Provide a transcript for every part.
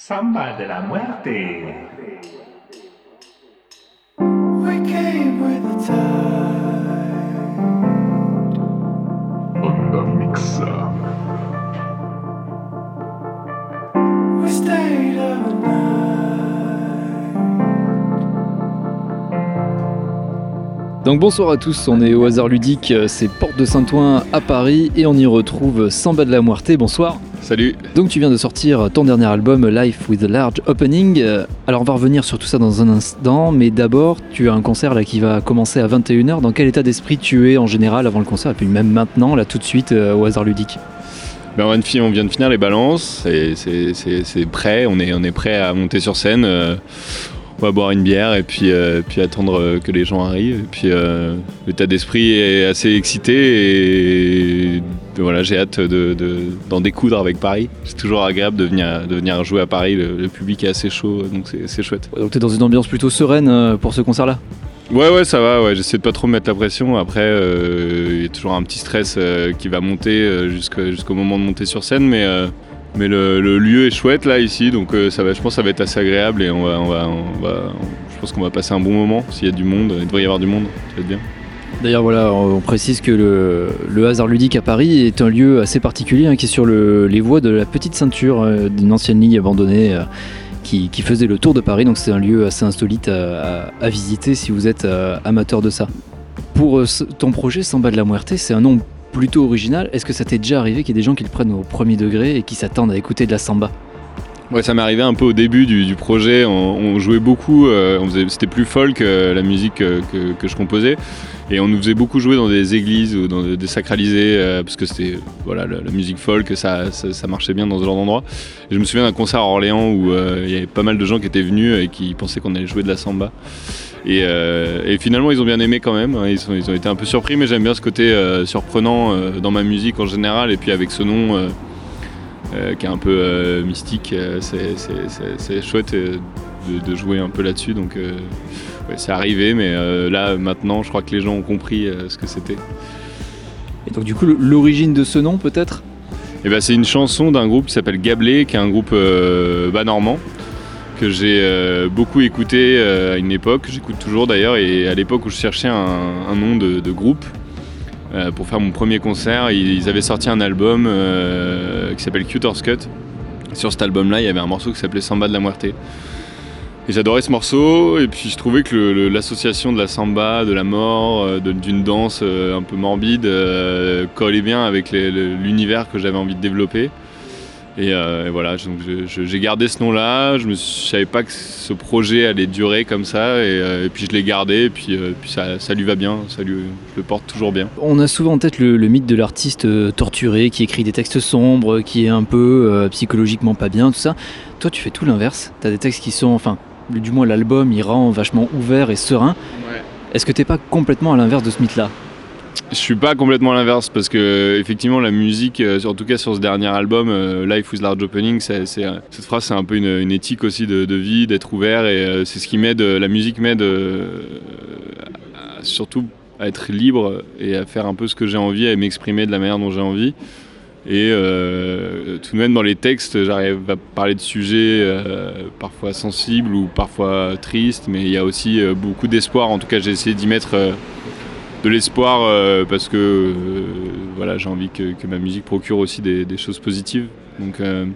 Samba de la muerte. We came with the tide. Onda mixa. We stayed overnight. Donc bonsoir à tous, on est au hasard ludique, c'est Porte de Saint-Ouen à Paris et on y retrouve Samba de la Muerte, bonsoir. Salut. Donc tu viens de sortir ton dernier album Life with a Large Opening. Euh, Alors on va revenir sur tout ça dans un instant, mais d'abord tu as un concert là qui va commencer à 21h. Dans quel état d'esprit tu es en général avant le concert et puis même maintenant, là tout de suite euh, au hasard ludique? Ben, on, vient de finir les balances, et c'est- prêt, on est, on est prêt à monter sur scène. euh, on va boire une bière et puis, euh, puis attendre que les gens arrivent. Et puis l'état d'esprit est assez excité et voilà, j'ai hâte de- de- d'en découdre avec Paris. C'est toujours agréable de venir, de venir jouer à Paris, le, le public est assez chaud, donc c'est- chouette. Donc tu es dans une ambiance plutôt sereine euh, pour ce concert-là? Ouais ouais ça va, ouais, j'essaie de pas trop me mettre la pression. Après euh, il y a toujours un petit stress euh, qui va monter jusqu'au moment de monter sur scène, mais, euh, mais le, le lieu est chouette là ici, donc ça va, je pense que ça va être assez agréable et on va, on va, on va- je pense qu'on va passer un bon moment. S'il y a du monde, il devrait y avoir du monde, ça va être bien. D'ailleurs, voilà, on précise que le, hasard ludique à Paris est un lieu assez particulier hein, qui est sur le- les voies de la petite ceinture euh, d'une ancienne ligne abandonnée euh, qui, faisait le tour de Paris. Donc, c'est un lieu assez insolite à, visiter si vous êtes euh, amateur de ça. Pour ton projet Samba de la Muerte, c'est un nom plutôt original. Est-ce que ça t'est déjà arrivé qu'il y ait des gens qui le prennent au premier degré et qui s'attendent à écouter de la samba? Ouais, ça m'est arrivé un peu au début du, du projet. On, jouait beaucoup, euh, c'était plus folk euh, la musique euh, que, que je composais. Et on nous faisait beaucoup jouer dans des églises ou dans des, sacralisés, parce que c'était voilà, la, musique folk, ça, ça, marchait bien dans ce genre d'endroit. Je me souviens d'un concert à Orléans où il y avait pas mal de gens qui étaient venus et qui pensaient qu'on allait jouer de la samba. Et, finalement, ils ont bien aimé quand même. hein. Ils, ils ont été un peu surpris, mais j'aime bien ce côté surprenant dans ma musique en général. Et puis avec ce nom. Euh, qui est un peu euh, mystique. euh, c'est- chouette de, de jouer un peu là-dessus. Donc ouais, c'est arrivé, mais là maintenant, je crois que les gens ont compris ce que c'était. Et donc, du coup, l'origine de ce nom, peut-être? Et ben c'est une chanson d'un groupe qui s'appelle Gablé, qui est un groupe bas normand que j'ai euh, beaucoup écouté euh, à une époque. J'écoute toujours d'ailleurs. Et à l'époque où je cherchais un, un nom de, de groupe. Euh, pour faire mon premier concert, ils, avaient sorti un album euh, qui s'appelle Cuter's Cut. Sur cet album-là, il y avait un morceau qui s'appelait Samba de la Muerte. Et j'adorais ce morceau, et puis je trouvais que l'association de la samba, de la mort, euh, d'une danse un peu morbide, collait bien avec l'univers que j'avais envie de développer. Et, euh, et voilà, j'ai gardé ce nom-là, je ne savais pas que ce projet allait durer comme ça, et, euh, et puis je l'ai gardé, et puis, euh, puis ça, ça lui va bien, ça lui, je le porte toujours bien. On a souvent en tête le, le mythe de l'artiste torturé qui écrit des textes sombres, qui est un peu euh, psychologiquement pas bien, tout ça. Toi, tu fais tout l'inverse. Tu as des textes qui sont, enfin, du moins l'album, il rend vachement ouvert et serein. Est-ce que t'es pas complètement à l'inverse de ce mythe-là? Je suis pas complètement l'inverse parce que effectivement la musique, euh, en tout cas sur ce dernier album, euh, Life with Large Opening, cette phrase c'est un peu une, éthique aussi de, vie, d'être ouvert et euh, c'est ce qui m'aide, la musique m'aide surtout à être libre et à faire un peu ce que j'ai envie, à m'exprimer de la manière dont j'ai envie. Et tout de même dans les textes, j'arrive à parler de sujets parfois sensibles ou parfois tristes, mais il y a aussi beaucoup d'espoir. En tout cas, j'ai essayé d'y mettre de l'espoir euh, parce que euh, voilà, j'ai envie que, ma musique procure aussi des, choses positives. Donc euh,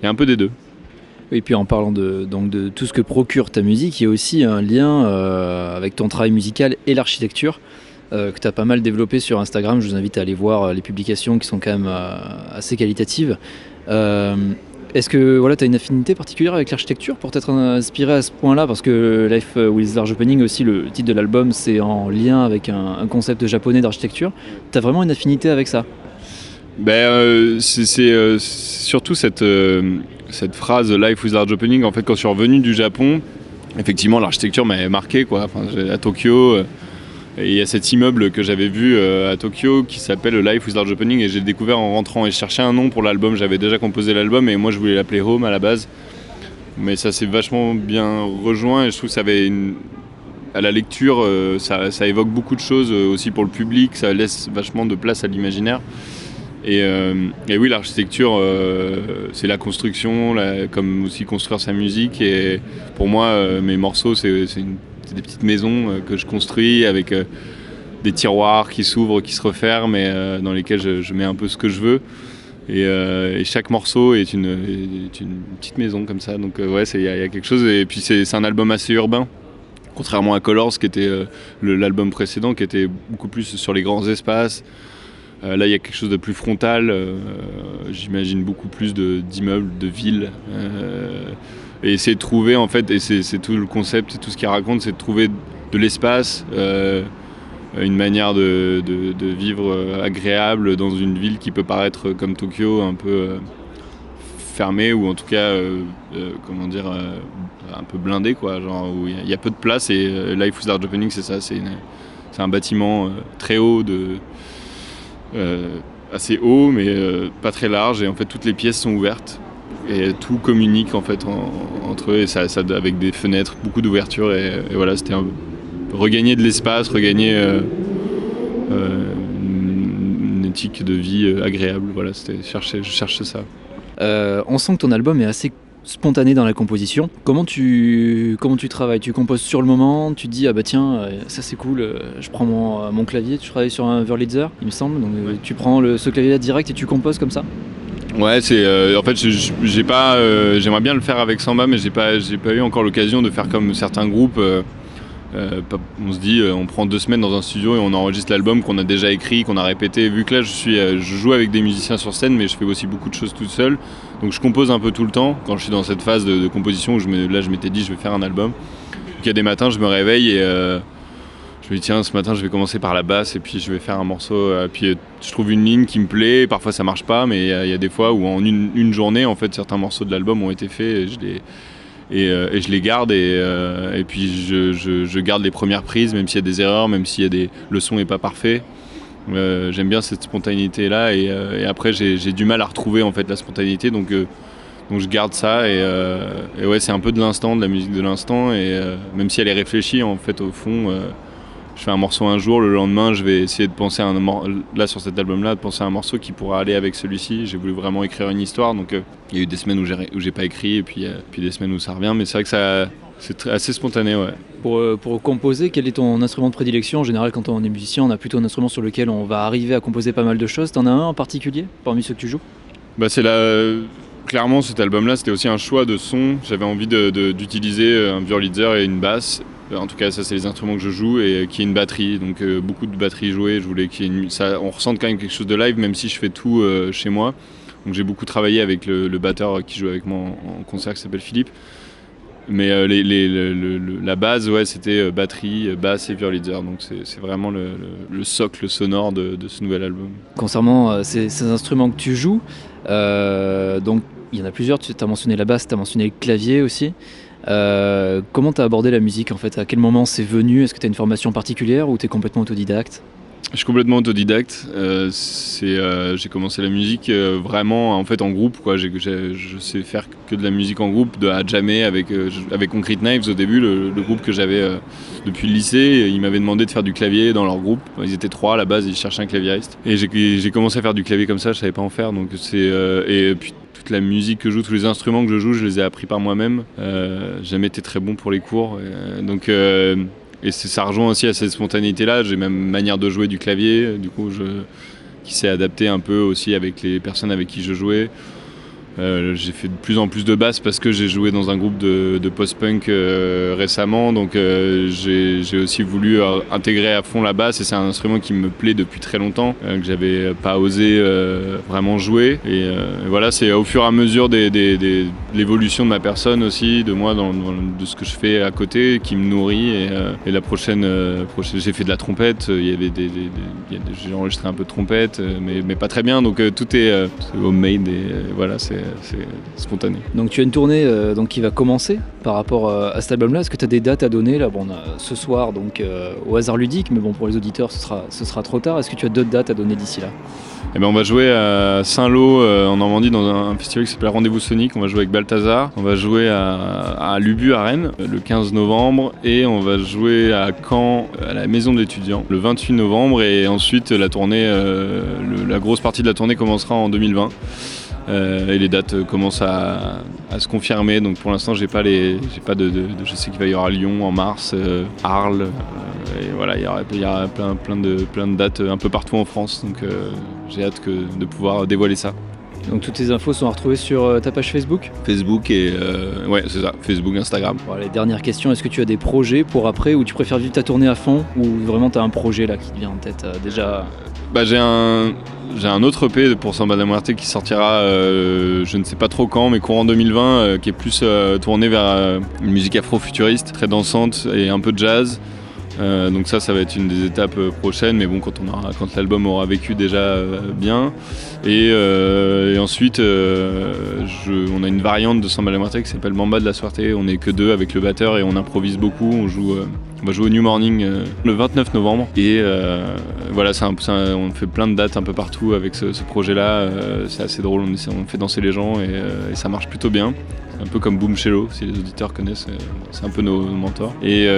il y a un peu des deux. Et puis en parlant de, donc de tout ce que procure ta musique, il y a aussi un lien avec ton travail musical et l'architecture que tu as pas mal développé sur Instagram. Je vous invite à aller voir les publications qui sont quand même assez qualitatives. Est-ce que voilà, tu as une affinité particulière avec l'architecture pour t'être inspiré à ce point-là? Parce que Life with Large Opening, aussi le titre de l'album, c'est en lien avec un, concept japonais d'architecture. Tu as vraiment une affinité avec ça? Ben, euh, euh, c'est surtout cette, euh, cette phrase Life with Large Opening. En fait, quand je suis revenu du Japon, effectivement, l'architecture m'avait marqué. Quoi. Enfin, à Tokyo, il y a cet immeuble que j'avais vu euh, à Tokyo qui s'appelle Life with Large Opening et j'ai découvert en rentrant et je cherchais un nom pour l'album. J'avais déjà composé l'album et moi je voulais l'appeler Home à la base. Mais ça s'est vachement bien rejoint et je trouve que ça avait une. À la lecture, euh, ça, évoque beaucoup de choses euh, aussi pour le public, ça laisse vachement de place à l'imaginaire. Et, oui, l'architecture, c'est la construction, comme aussi construire sa musique. Et pour moi, mes morceaux, c'est une- des petites maisons euh, que je construis avec euh, des tiroirs qui s'ouvrent, qui se referment et euh, dans lesquels je, mets un peu ce que je veux. Et, chaque morceau est une, petite maison comme ça. Donc ouais, il y, a quelque chose. Et puis c'est un album assez urbain. Contrairement à Colors, qui était l'album précédent, qui était beaucoup plus sur les grands espaces. Là, il y a quelque chose de plus frontal. J'imagine beaucoup plus d'immeubles, de, villes. Et essayer de trouver, en fait, et c'est tout le concept tout ce qu'il raconte, c'est de trouver de l'espace, euh, une manière de, vivre agréable dans une ville qui peut paraître comme Tokyo un peu euh, fermée ou en tout cas, euh, comment dire, un peu blindée, quoi. Genre où il y a- peu de place. Et Life Without Japaning, c'est ça, c'est un bâtiment très haut de assez haut mais pas très large et en fait toutes les pièces sont ouvertes et tout communique en fait en- entre eux et ça, ça- avec des fenêtres, beaucoup d'ouvertures et, et voilà c'était un- regagner de l'espace, regagner euh, euh, une, éthique de vie euh, agréable. Voilà, c'était chercher, je cherchais ça. Euh, on sent que ton album est assez spontané dans la composition. Comment tu, comment tu travailles? Tu composes sur le moment, tu te dis ah bah tiens ça c'est cool, je prends mon, mon clavier, tu travailles sur un Wurlitzer il me semble, donc Ouais. tu prends le, ce clavier là direct et tu composes comme ça? Ouais, c'est euh, en fait j'ai pas, euh, j'aimerais bien le faire avec Samba, mais j'ai pas, j'ai pas eu encore l'occasion de faire comme certains groupes. euh, on se dit, on prend deux semaines dans un studio et on enregistre l'album qu'on a déjà écrit, qu'on a répété. Vu que là, je suis, je joue avec des musiciens sur scène, mais je fais aussi beaucoup de choses tout seul. Donc je compose un peu tout le temps. Quand je suis dans cette phase de, composition où là, je m'étais dit, je vais faire un album. Donc il y a des matins, je me réveille et je me dis tiens, ce matin, je vais commencer par la basse et puis je vais faire un morceau. euh, puis euh, je trouve une ligne qui me plaît. Parfois, ça marche pas, mais il y a- des fois où en une, journée, en fait, certains morceaux de l'album ont été faits et je les et, euh, je les garde et, et puis je, je- garde les premières prises, même s'il y a des erreurs, même s'il y a des le son est pas parfait. J'aime bien cette spontanéité là et, après j'ai du mal à retrouver en fait la spontanéité donc donc je garde ça et, ouais c'est un peu de l'instant, de la musique de l'instant et même si elle est réfléchie en fait au fond. Je fais un morceau un jour, le lendemain je vais essayer de penser à un là sur cet album là, de penser à un morceau qui pourra aller avec celui-ci. J'ai voulu vraiment écrire une histoire, donc euh, il y a eu des semaines où j'ai où j'ai pas écrit et puis, euh, puis des semaines où ça revient, mais c'est vrai que ça c'est assez spontané ouais. pour, euh, pour composer, quel est ton instrument de prédilection? En général, quand on est musicien, on a plutôt un instrument sur lequel on va arriver à composer pas mal de choses. T'en as un en particulier parmi ceux que tu joues? Bah c'est la clairement cet album là c'était aussi un choix de son. J'avais envie de- de- d'utiliser un Wurlitzer et une basse. En tout cas ça c'est les instruments que je joue et qui est une batterie donc euh, beaucoup de batteries jouées. Je voulais qu'il ressente quand même quelque chose de live même si je fais tout euh, chez moi. Donc j'ai beaucoup travaillé avec le, batteur qui joue avec moi en, concert qui s'appelle Philippe. Mais euh, la base, ouais, c'était euh, batterie, euh, basse et Wurlitzer. Donc c'est vraiment le, le- le socle sonore de, ce nouvel album. Concernant euh, ces, ces instruments que tu joues, euh, donc il y en a plusieurs, tu as mentionné la basse, tu as mentionné le clavier aussi. Euh, comment tu as abordé la musique en fait? À quel moment c'est venu? Est-ce que tu as une formation particulière ou tu es complètement autodidacte? Je suis complètement autodidacte. Euh, euh, j'ai commencé la musique vraiment en fait en groupe. Je sais faire que de la musique en groupe, de à jamais avec avec Concrete Knives au début, le, groupe que j'avais depuis le lycée. Ils m'avaient demandé de faire du clavier dans leur groupe. Ils étaient trois à la base, ils cherchaient un claviériste. Et j'ai, commencé à faire du clavier comme ça. Je savais pas en faire. Donc et puis toute la musique que je joue, tous les instruments que je joue, je les ai appris par moi-même. Euh, jamais été très bon pour les cours. Euh, donc euh, et ça rejoint aussi à cette spontanéité-là. J'ai même manière de jouer du clavier, du coup, qui s'est adapté un peu aussi avec les personnes avec qui je jouais. Euh, j'ai fait de plus en plus de basse parce que j'ai joué dans un groupe de, de post-punk euh, récemment, donc euh, j'ai aussi voulu euh, intégrer à fond la basse et c'est un instrument qui me plaît depuis très longtemps, euh, que j'avais pas osé euh, vraiment jouer. Et euh, voilà, c'est au fur et à mesure des, des- des- de l'évolution de ma personne aussi, de moi, dans, dans- de ce que je fais à côté, qui me nourrit. Et, et la prochaine, prochaine j'ai fait de la trompette, il y avait des, j'ai enregistré un peu de trompette, mais, mais pas très bien, donc tout est homemade et voilà, c'est c'est spontané. Donc tu as une tournée euh, donc, qui va commencer par rapport euh, à cet album-là. Est-ce que tu as des dates à donner? Là bon, ce soir donc euh, au hasard ludique, mais bon pour les auditeurs ce sera, ce sera trop tard. Est-ce que tu as d'autres dates à donner d'ici là? Eh ben, on va jouer à Saint-Lô euh, en Normandie dans un, festival qui s'appelle Rendez-vous Sonic. On va jouer avec Balthazar. On va jouer à, à Lubu à Rennes le 15 novembre et on va jouer à Caen à la Maison de l'étudiant le 28 novembre et ensuite la tournée, euh, la grosse partie de la tournée commencera en 2020. Euh, et les dates commencent à, se confirmer. Donc pour l'instant, j'ai pas les, j'ai pas de, je sais qu'il va y aura Lyon en mars, Arles, et voilà, il y aura, plein, de, dates un peu partout en France. Donc j'ai hâte que, de pouvoir dévoiler ça. Donc toutes ces infos sont à retrouver sur euh, ta page Facebook. Facebook et euh, ouais, c'est ça, Facebook, Instagram. Bon, les dernières questions, est-ce que tu as des projets pour après ou tu préfères vivre ta tournée à fond ou vraiment tu as un projet là qui te vient en tête euh, déjà Bah, j'ai un j'ai un autre EP pour Samba de Muerte qui sortira euh, je ne sais pas trop quand mais courant 2020 euh, qui est plus euh, tourné vers euh, une musique afro-futuriste très dansante et un peu de jazz Euh, donc ça ça va être une des étapes euh, prochaines mais bon quand quand l'album aura vécu déjà euh, bien. Et, ensuite on a une variante de Samba la qui s'appelle Mamba de la Suerte. On est que deux avec le batteur et on improvise beaucoup on joue on va jouer au New Morning euh, le 29 novembre et euh, voilà, on fait plein de dates un peu partout avec ce, projet-là. euh, c'est assez drôle, on, fait danser les gens et, ça marche plutôt bien. Un peu comme Boom Cello, si les auditeurs connaissent, c'est un peu nos, mentors. Et,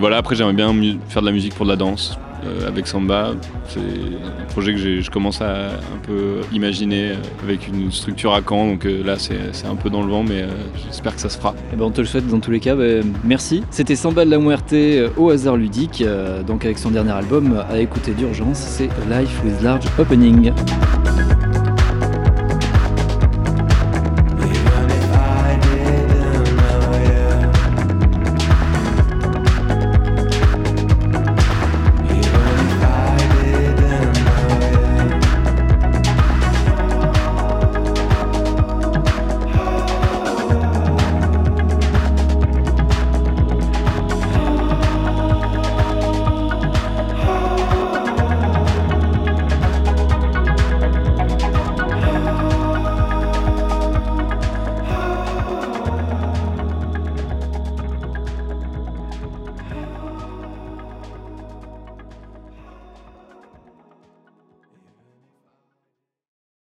voilà, après j'aimerais bien faire de la musique pour de la danse euh, avec Samba. C'est un projet que je commence à un peu imaginer avec une structure à Caen. Donc euh, là, c'est un peu dans le vent, mais euh, j'espère que ça se fera. Eh ben, on te le souhaite dans tous les cas. Ben, merci. C'était Samba de la Muerte au hasard ludique. donc avec son dernier album à écouter d'urgence, c'est Life with Large Opening.